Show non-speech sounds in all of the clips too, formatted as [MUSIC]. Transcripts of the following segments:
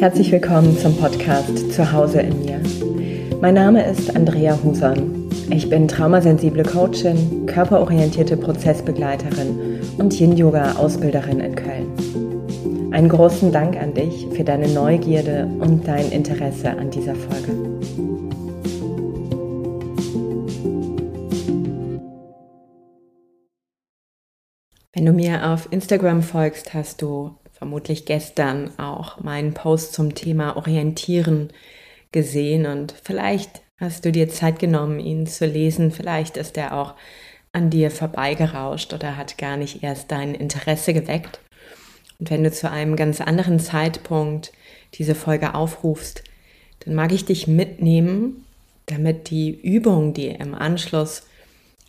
Herzlich willkommen zum Podcast Zuhause in mir. Mein Name ist Andrea Huson. Ich bin traumasensible Coachin, körperorientierte Prozessbegleiterin und Yin-Yoga-Ausbilderin in Köln. Einen großen Dank an dich für deine Neugierde und dein Interesse an dieser Folge. Wenn du mir auf Instagram folgst, hast du vermutlich gestern auch meinen Post zum Thema Orientieren gesehen und vielleicht hast du dir Zeit genommen, ihn zu lesen. Vielleicht ist er auch an dir vorbeigerauscht oder hat gar nicht erst dein Interesse geweckt. Und wenn du zu einem ganz anderen Zeitpunkt diese Folge aufrufst, dann mag ich dich mitnehmen, damit die Übung, die im Anschluss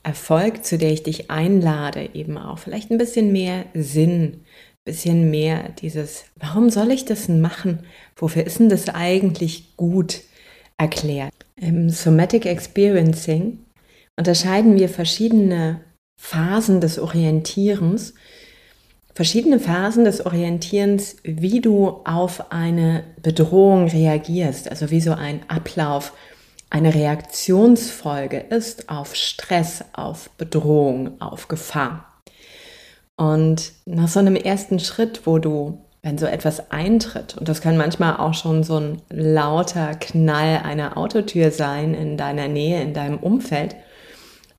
erfolgt, zu der ich dich einlade, eben auch vielleicht ein bisschen mehr Sinn bisschen mehr dieses, warum soll ich das machen? Wofür ist denn das eigentlich gut erklärt? Im Somatic Experiencing unterscheiden wir verschiedene Phasen des Orientierens, verschiedene Phasen des Orientierens, wie du auf eine Bedrohung reagierst, also wie so ein Ablauf, eine Reaktionsfolge ist auf Stress, auf Bedrohung, auf Gefahr. Und nach so einem ersten Schritt, wo du, wenn so etwas eintritt, und das kann manchmal auch schon so ein lauter Knall einer Autotür sein in deiner Nähe, in deinem Umfeld,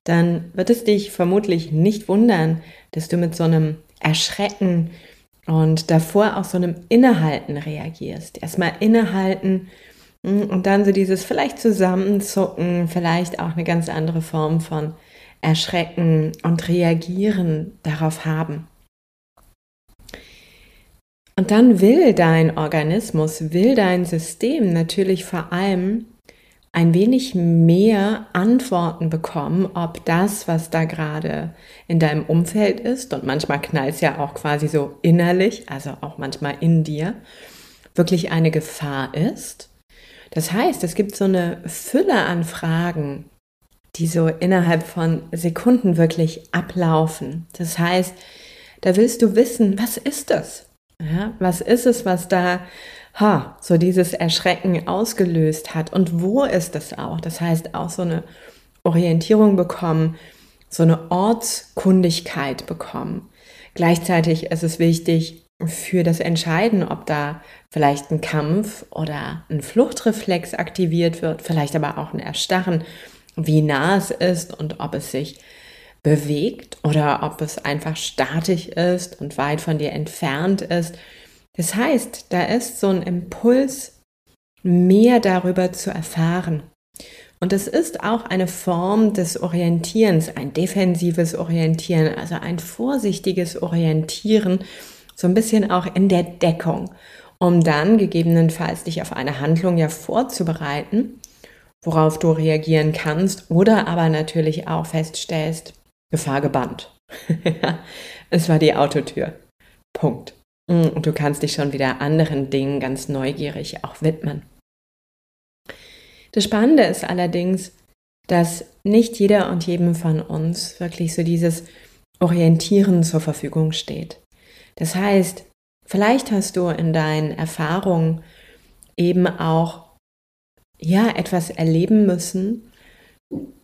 dann wird es dich vermutlich nicht wundern, dass du mit so einem Erschrecken und davor auch so einem Innehalten reagierst. Erstmal innehalten hm, und dann so dieses vielleicht Zusammenzucken, vielleicht auch eine ganz andere Form von Erschrecken und Reagieren darauf haben. Und dann will dein Organismus, will dein System natürlich vor allem ein wenig mehr Antworten bekommen, ob das, was da gerade in deinem Umfeld ist, und manchmal knallt es ja auch quasi so innerlich, also auch manchmal in dir, wirklich eine Gefahr ist. Das heißt, es gibt so eine Fülle an Fragen, die so innerhalb von Sekunden wirklich ablaufen. Das heißt, da willst du wissen, was ist das? Ja, was ist es, was da ha, so dieses Erschrecken ausgelöst hat und wo ist es auch? Das heißt, auch so eine Orientierung bekommen, so eine Ortskundigkeit bekommen. Gleichzeitig ist es wichtig für das Entscheiden, ob da vielleicht ein Kampf oder ein Fluchtreflex aktiviert wird, vielleicht aber auch ein Erstarren wie nah es ist und ob es sich bewegt oder ob es einfach statisch ist und weit von dir entfernt ist. Das heißt, da ist so ein Impuls, mehr darüber zu erfahren. Und es ist auch eine Form des Orientierens, ein defensives Orientieren, also ein vorsichtiges Orientieren, so ein bisschen auch in der Deckung, um dann gegebenenfalls dich auf eine Handlung ja vorzubereiten worauf du reagieren kannst oder aber natürlich auch feststellst, Gefahr gebannt. [LAUGHS] es war die Autotür. Punkt. Mm, und du kannst dich schon wieder anderen Dingen ganz neugierig auch widmen. Das Spannende ist allerdings, dass nicht jeder und jedem von uns wirklich so dieses Orientieren zur Verfügung steht. Das heißt, vielleicht hast du in deinen Erfahrungen eben auch ja, etwas erleben müssen,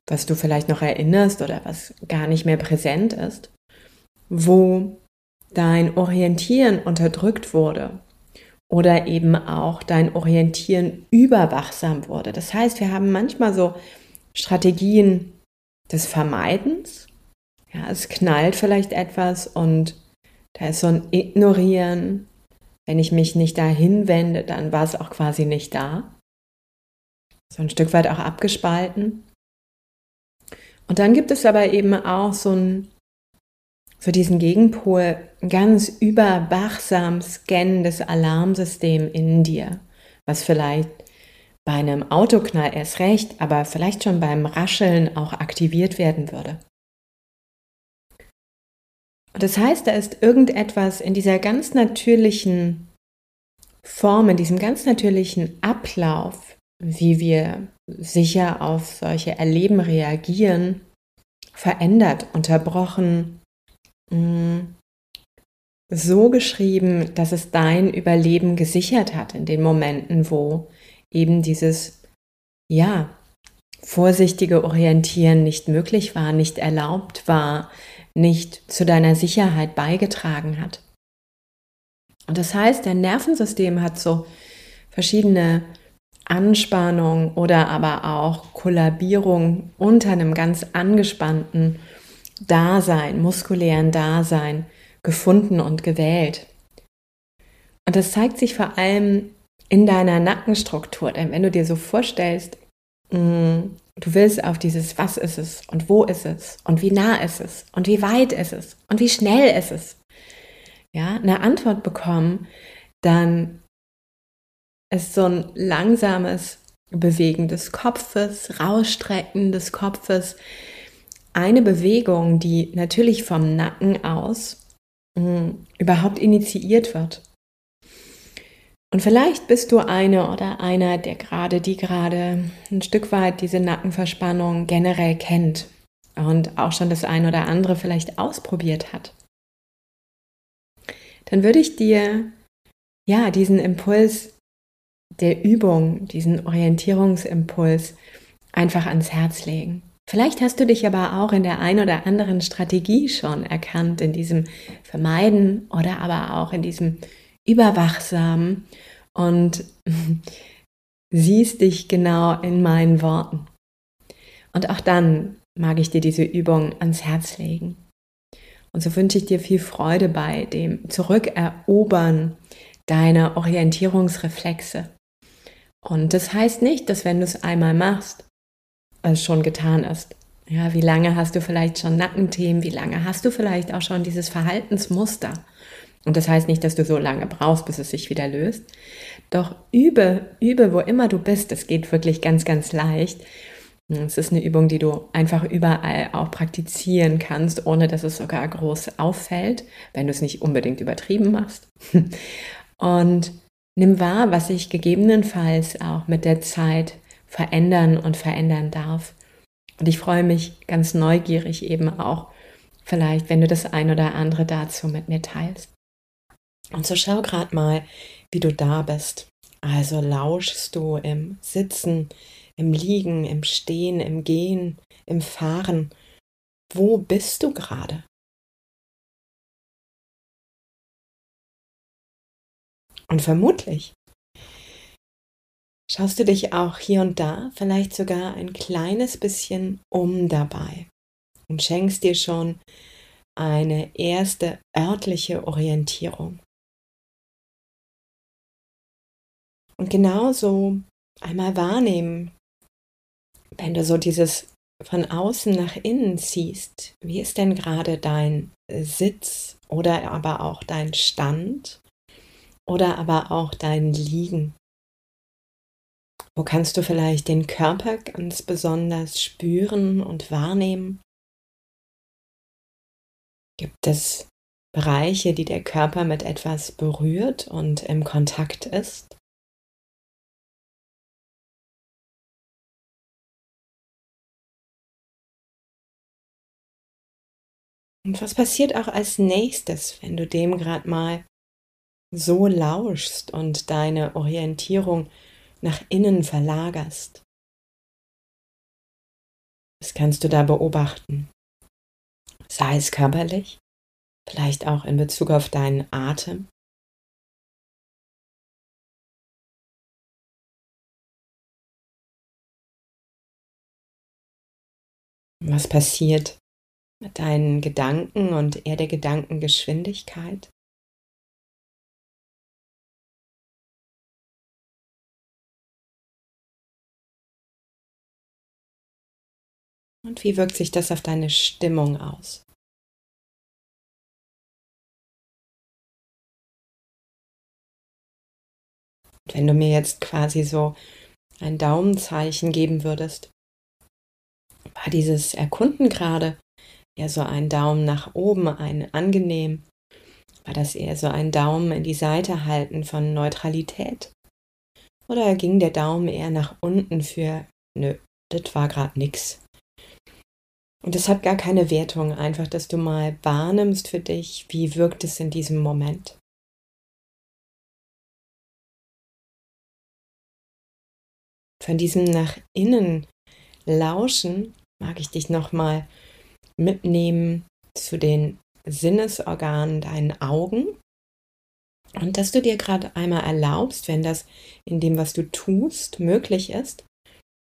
was du vielleicht noch erinnerst oder was gar nicht mehr präsent ist, wo dein Orientieren unterdrückt wurde oder eben auch dein Orientieren überwachsam wurde. Das heißt, wir haben manchmal so Strategien des Vermeidens. Ja, es knallt vielleicht etwas und da ist so ein Ignorieren. Wenn ich mich nicht dahin wende, dann war es auch quasi nicht da so ein Stück weit auch abgespalten. Und dann gibt es aber eben auch so, ein, so diesen Gegenpol, ganz überwachsam scannendes Alarmsystem in dir, was vielleicht bei einem Autoknall erst recht, aber vielleicht schon beim Rascheln auch aktiviert werden würde. Und das heißt, da ist irgendetwas in dieser ganz natürlichen Form, in diesem ganz natürlichen Ablauf, wie wir sicher auf solche Erleben reagieren, verändert, unterbrochen, mm, so geschrieben, dass es dein Überleben gesichert hat in den Momenten, wo eben dieses, ja, vorsichtige Orientieren nicht möglich war, nicht erlaubt war, nicht zu deiner Sicherheit beigetragen hat. Und das heißt, dein Nervensystem hat so verschiedene Anspannung oder aber auch Kollabierung unter einem ganz angespannten Dasein, muskulären Dasein gefunden und gewählt. Und das zeigt sich vor allem in deiner Nackenstruktur. Denn wenn du dir so vorstellst, mm, du willst auf dieses Was ist es und wo ist es und wie nah ist es und wie weit ist es und wie schnell ist es, ja, eine Antwort bekommen, dann ist so ein langsames Bewegen des Kopfes, Rausstrecken des Kopfes, eine Bewegung, die natürlich vom Nacken aus mh, mm, überhaupt initiiert wird. Und vielleicht bist du eine oder einer, der gerade, die gerade ein Stück weit diese Nackenverspannung generell kennt und auch schon das ein oder andere vielleicht ausprobiert hat. Dann würde ich dir ja diesen Impuls der Übung, diesen Orientierungsimpuls einfach ans Herz legen. Vielleicht hast du dich aber auch in der ein oder anderen Strategie schon erkannt, in diesem Vermeiden oder aber auch in diesem überwachsam und [LAUGHS] siehst dich genau in meinen Worten. Und auch dann mag ich dir diese Übung ans Herz legen. Und so wünsche ich dir viel Freude bei dem Zurückerobern deiner Orientierungsreflexe. Und das heißt nicht, dass wenn du es einmal machst, es schon getan ist. Ja, wie lange hast du vielleicht schon Nackenthemen? Wie lange hast du vielleicht auch schon dieses Verhaltensmuster? Und das heißt nicht, dass du so lange brauchst, bis es sich wieder löst. Doch übe, übe, wo immer du bist. Es geht wirklich ganz, ganz leicht. Es ist eine Übung, die du einfach überall auch praktizieren kannst, ohne dass es sogar groß auffällt, wenn du es nicht unbedingt übertrieben machst. [LAUGHS] Und nimm wahr, was sich gegebenenfalls auch mit der Zeit verändern und verändern darf. Und ich freue mich ganz neugierig eben auch, vielleicht, wenn du das ein oder andere dazu mit mir teilst. Und so schau gerade mal, wie du da bist. Also lauschst du im Sitzen, im Liegen, im Stehen, im Gehen, im Fahren. Wo bist du gerade? Und vermutlich schaust du dich auch hier und da vielleicht sogar ein kleines bisschen um dabei und schenkst dir schon eine erste örtliche Orientierung. Und genauso einmal wahrnehmen, wenn du so dieses von außen nach innen ziehst, wie ist denn gerade dein Sitz oder aber auch dein Stand oder aber auch dein Liegen? Wo kannst du vielleicht den Körper ganz besonders spüren und wahrnehmen? Gibt es Bereiche, die der Körper mit etwas berührt und im Kontakt ist? Und was passiert auch als nächstes, wenn du dem gerade mal so lauschst und deine Orientierung nach innen verlagerst? Was kannst du da beobachten? Sei es körperlich, vielleicht auch in Bezug auf deinen Atem. Was passiert mit deinen Gedanken und eher der Gedankengeschwindigkeit. Und wie wirkt sich das auf deine Stimmung aus? wenn du mir jetzt quasi so ein Daumenzeichen geben würdest, war dieses Erkunden gerade eher so ein Daumen nach oben, ein angenehm? War das eher so ein Daumen in die Seite halten von Neutralität? Oder ging der Daumen eher nach unten für, nö, das war gerade nix? Und es hat gar keine Wertung, einfach, dass du mal wahrnimmst für dich, wie wirkt es in diesem Moment. Von diesem nach innen lauschen mag ich dich nochmal mitnehmen zu den Sinnesorganen, deinen Augen. Und dass du dir gerade einmal erlaubst, wenn das in dem, was du tust, möglich ist,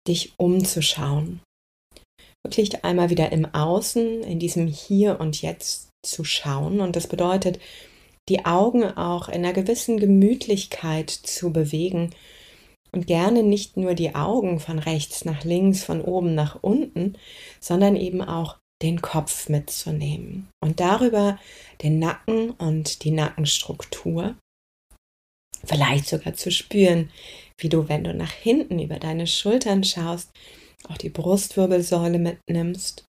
dich umzuschauen. Wirklich einmal wieder im Außen, in diesem Hier und Jetzt zu schauen. Und das bedeutet, die Augen auch in einer gewissen Gemütlichkeit zu bewegen und gerne nicht nur die Augen von rechts nach links, von oben nach unten, sondern eben auch den Kopf mitzunehmen und darüber den Nacken und die Nackenstruktur. Vielleicht sogar zu spüren, wie du, wenn du nach hinten über deine Schultern schaust, auch die Brustwirbelsäule mitnimmst.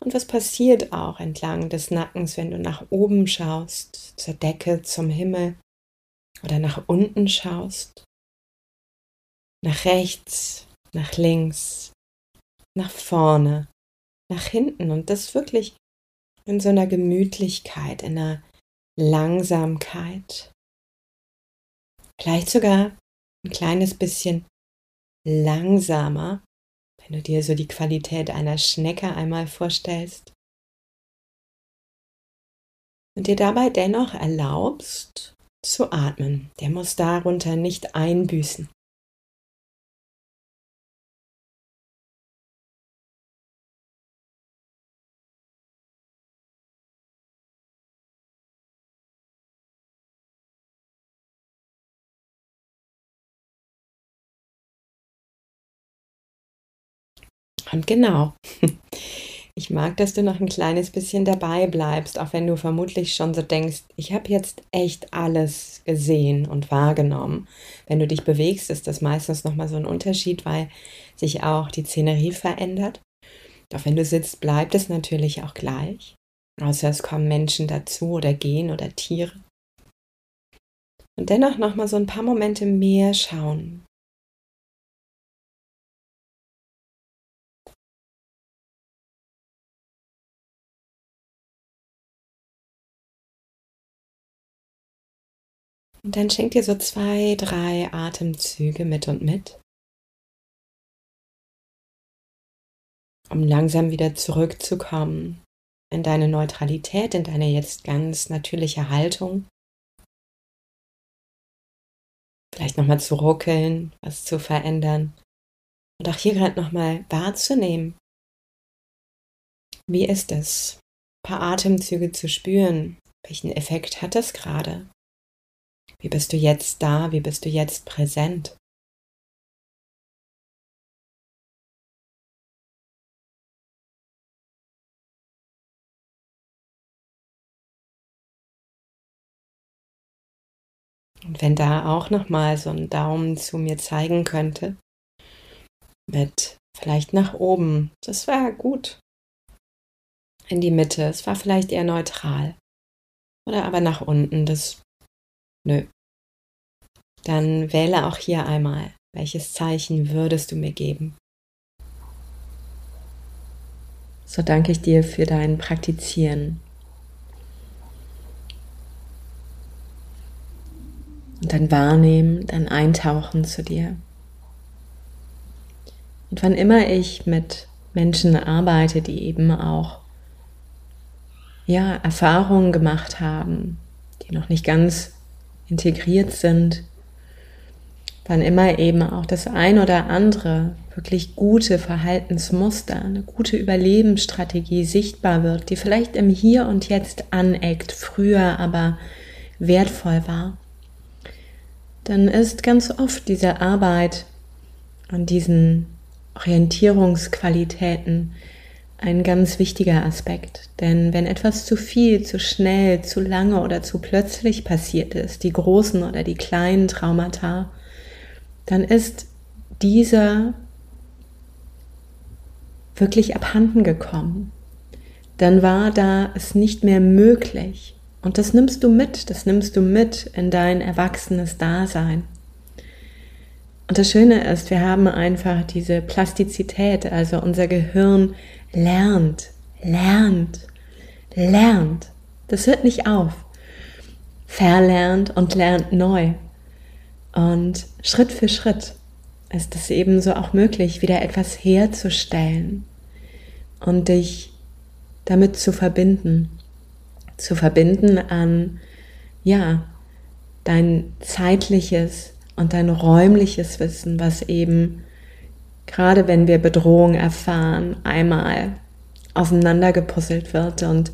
Und was passiert auch entlang des Nackens, wenn du nach oben schaust, zur Decke, zum Himmel oder nach unten schaust? Nach rechts, nach links, nach vorne, nach hinten und das wirklich in so einer Gemütlichkeit, in einer Langsamkeit. Vielleicht sogar ein kleines bisschen langsamer, wenn du dir so die Qualität einer Schnecke einmal vorstellst. Und dir dabei dennoch erlaubst zu atmen. Der muss darunter nicht einbüßen. Und genau, [LAUGHS] ich mag, dass du noch ein kleines bisschen dabei bleibst, auch wenn du vermutlich schon so denkst, ich habe jetzt echt alles gesehen und wahrgenommen. Wenn du dich bewegst, ist das meistens nochmal so ein Unterschied, weil sich auch die Szenerie verändert. Doch wenn du sitzt, bleibt es natürlich auch gleich. Außer es kommen Menschen dazu oder gehen oder Tiere. Und dennoch nochmal so ein paar Momente mehr schauen, Und dann schenk dir so zwei, drei Atemzüge mit und mit, um langsam wieder zurückzukommen in deine Neutralität, in deine jetzt ganz natürliche Haltung. Vielleicht nochmal zu ruckeln, was zu verändern. Und auch hier gerade nochmal wahrzunehmen. Wie ist es? Ein paar Atemzüge zu spüren. Welchen Effekt hat das gerade? Wie bist du jetzt da? Wie bist du jetzt präsent? Und wenn da auch noch mal so ein Daumen zu mir zeigen könnte, mit vielleicht nach oben, das wäre gut. In die Mitte, es war vielleicht eher neutral. Oder aber nach unten, das Nö. Dann wähle auch hier einmal, welches Zeichen würdest du mir geben? So danke ich dir für dein Praktizieren. Und dann wahrnehmen, dann eintauchen zu dir. Und wann immer ich mit Menschen arbeite, die eben auch ja, Erfahrungen gemacht haben, die noch nicht ganz integriert sind, wann immer eben auch das ein oder andere wirklich gute Verhaltensmuster, eine gute Überlebensstrategie sichtbar wird, die vielleicht im Hier und Jetzt aneckt, früher aber wertvoll war, dann ist ganz oft diese Arbeit an diesen Orientierungsqualitäten ein ganz wichtiger Aspekt. Denn wenn etwas zu viel, zu schnell, zu lange oder zu plötzlich passiert ist, die großen oder die kleinen Traumata, dann ist dieser wirklich abhanden gekommen. Dann war da es nicht mehr möglich. Und das nimmst du mit, das nimmst du mit in dein erwachsenes Dasein. Und das Schöne ist, wir haben einfach diese Plastizität, also unser Gehirn lernt, lernt, lernt. Das hört nicht auf. Verlernt und lernt neu. Und Schritt für Schritt ist es ebenso auch möglich, wieder etwas herzustellen und dich damit zu verbinden. Zu verbinden an, ja, dein zeitliches und dein räumliches Wissen, was eben, gerade wenn wir Bedrohung erfahren, einmal aufeinander gepuzzelt wird und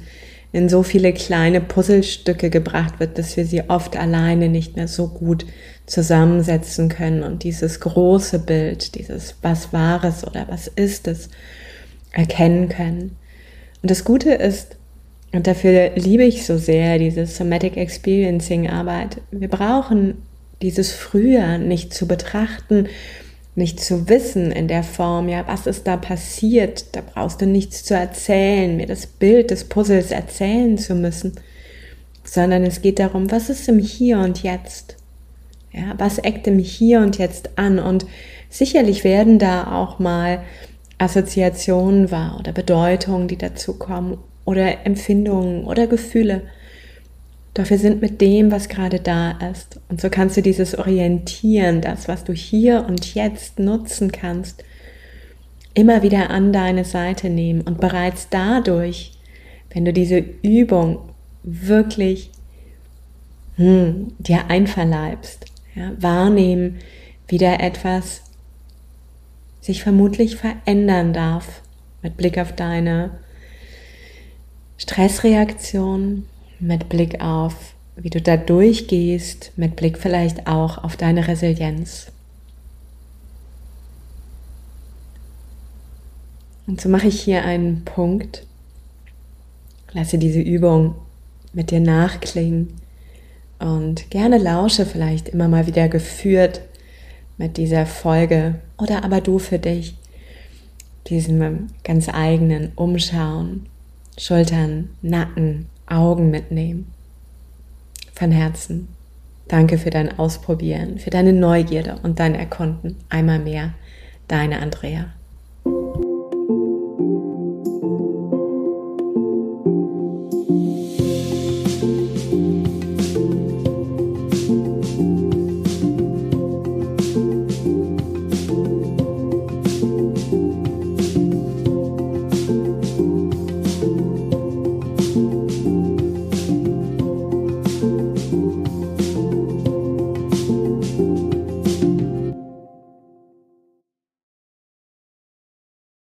in so viele kleine Puzzlestücke gebracht wird, dass wir sie oft alleine nicht mehr so gut zusammensetzen können und dieses große Bild, dieses was war es oder was ist es, erkennen können. Und das Gute ist, und dafür liebe ich so sehr diese Somatic Experiencing Arbeit, wir brauchen dieses Früher nicht zu betrachten, nicht zu wissen in der Form, ja, was ist da passiert, da brauchst du nichts zu erzählen, mir das Bild des Puzzles erzählen zu müssen, sondern es geht darum, was ist im Hier und Jetzt? Ja, was eckt im Hier und Jetzt an? Und sicherlich werden da auch mal Assoziationen wahr oder Bedeutungen, die dazu kommen oder Empfindungen oder Gefühle. Doch wir sind mit dem, was gerade da ist. Und so kannst du dieses Orientieren, das, was du hier und jetzt nutzen kannst, immer wieder an deine Seite nehmen. Und bereits dadurch, wenn du diese Übung wirklich hm, dir einverleibst, ja, wahrnehmen, wie da etwas sich vermutlich verändern darf mit Blick auf deine Stressreaktion, mit Blick auf, wie du da durchgehst, mit Blick vielleicht auch auf deine Resilienz. Und so mache ich hier einen Punkt, lasse diese Übung mit dir nachklingen und gerne lausche vielleicht immer mal wieder geführt mit dieser Folge oder aber du für dich diesem ganz eigenen Umschauen, Schultern, Nacken, Augen mitnehmen. Von Herzen. Danke für dein Ausprobieren, für deine Neugierde und dein Erkunden. Einmal mehr, deine Andrea.